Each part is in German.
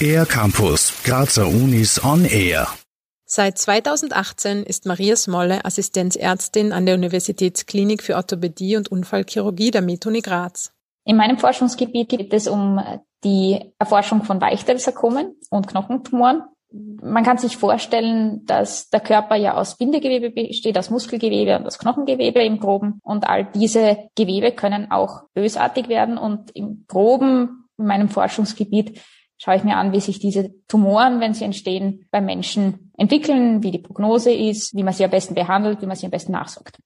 Air Campus, Grazer Unis on Air. Seit 2018 ist Maria Smolle Assistenzärztin an der Universitätsklinik für Orthopädie und Unfallchirurgie der Metuni Graz. In meinem Forschungsgebiet geht es um die Erforschung von Weichteilsarkomen und Knochentumoren. Man kann sich vorstellen, dass der Körper ja aus Bindegewebe besteht, aus Muskelgewebe und aus Knochengewebe im Groben. Und all diese Gewebe können auch bösartig werden. Und im Groben, in meinem Forschungsgebiet, schaue ich mir an, wie sich diese Tumoren, wenn sie entstehen, beim Menschen entwickeln, wie die Prognose ist, wie man sie am besten behandelt, wie man sie am besten nachsorgt.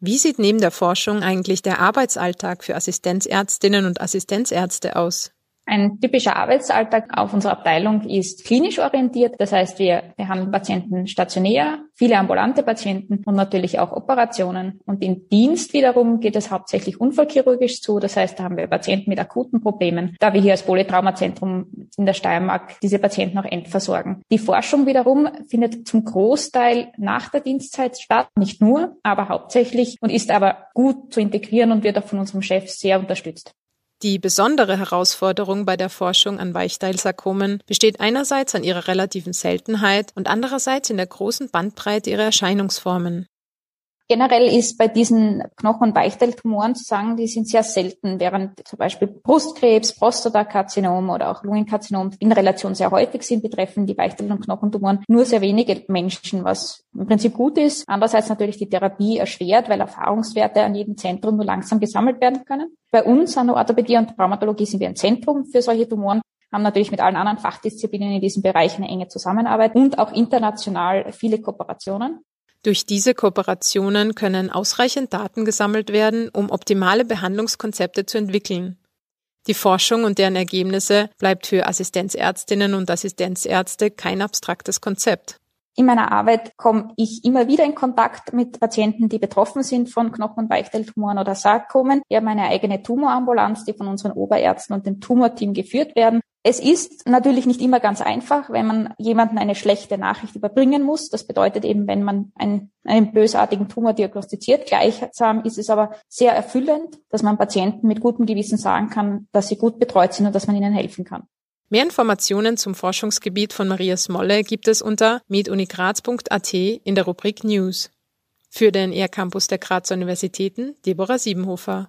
Wie sieht neben der Forschung eigentlich der Arbeitsalltag für Assistenzärztinnen und Assistenzärzte aus? Ein typischer Arbeitsalltag auf unserer Abteilung ist klinisch orientiert. Das heißt, wir behandeln Patienten stationär, viele ambulante Patienten und natürlich auch Operationen. Und im Dienst wiederum geht es hauptsächlich unfallchirurgisch zu. Das heißt, da haben wir Patienten mit akuten Problemen, da wir hier als Polytraumazentrum in der Steiermark diese Patienten auch endversorgen. Die Forschung wiederum findet zum Großteil nach der Dienstzeit statt, nicht nur, aber hauptsächlich und ist aber gut zu integrieren und wird auch von unserem Chef sehr unterstützt. Die besondere Herausforderung bei der Forschung an Weichteilsarkomen besteht einerseits an ihrer relativen Seltenheit und andererseits in der großen Bandbreite ihrer Erscheinungsformen. Generell ist bei diesen Knochen- und Weichteiltumoren zu sagen, die sind sehr selten, während zum Beispiel Brustkrebs, Prostatakarzinom oder auch Lungenkarzinom in Relation sehr häufig sind, betreffen die Weichteil- und Knochentumoren nur sehr wenige Menschen, was im Prinzip gut ist. Andererseits natürlich die Therapie erschwert, weil Erfahrungswerte an jedem Zentrum nur langsam gesammelt werden können. Bei uns an der Orthopädie und Traumatologie sind wir ein Zentrum für solche Tumoren haben natürlich mit allen anderen Fachdisziplinen in diesem Bereich eine enge Zusammenarbeit und auch international viele Kooperationen. Durch diese Kooperationen können ausreichend Daten gesammelt werden, um optimale Behandlungskonzepte zu entwickeln. Die Forschung und deren Ergebnisse bleibt für Assistenzärztinnen und Assistenzärzte kein abstraktes Konzept. In meiner Arbeit komme ich immer wieder in Kontakt mit Patienten, die betroffen sind von Knochen- und Weichteiltumoren oder Sarkomen. Wir haben eine eigene Tumorambulanz, die von unseren Oberärzten und dem Tumorteam geführt werden. Es ist natürlich nicht immer ganz einfach, wenn man jemanden eine schlechte Nachricht überbringen muss. Das bedeutet eben, wenn man einen, einen bösartigen Tumor diagnostiziert. Gleichsam ist es aber sehr erfüllend, dass man Patienten mit gutem Gewissen sagen kann, dass sie gut betreut sind und dass man ihnen helfen kann. Mehr Informationen zum Forschungsgebiet von Maria Smolle gibt es unter medunigraz.at in der Rubrik News. Für den ER-Campus der Grazer Universitäten Deborah Siebenhofer.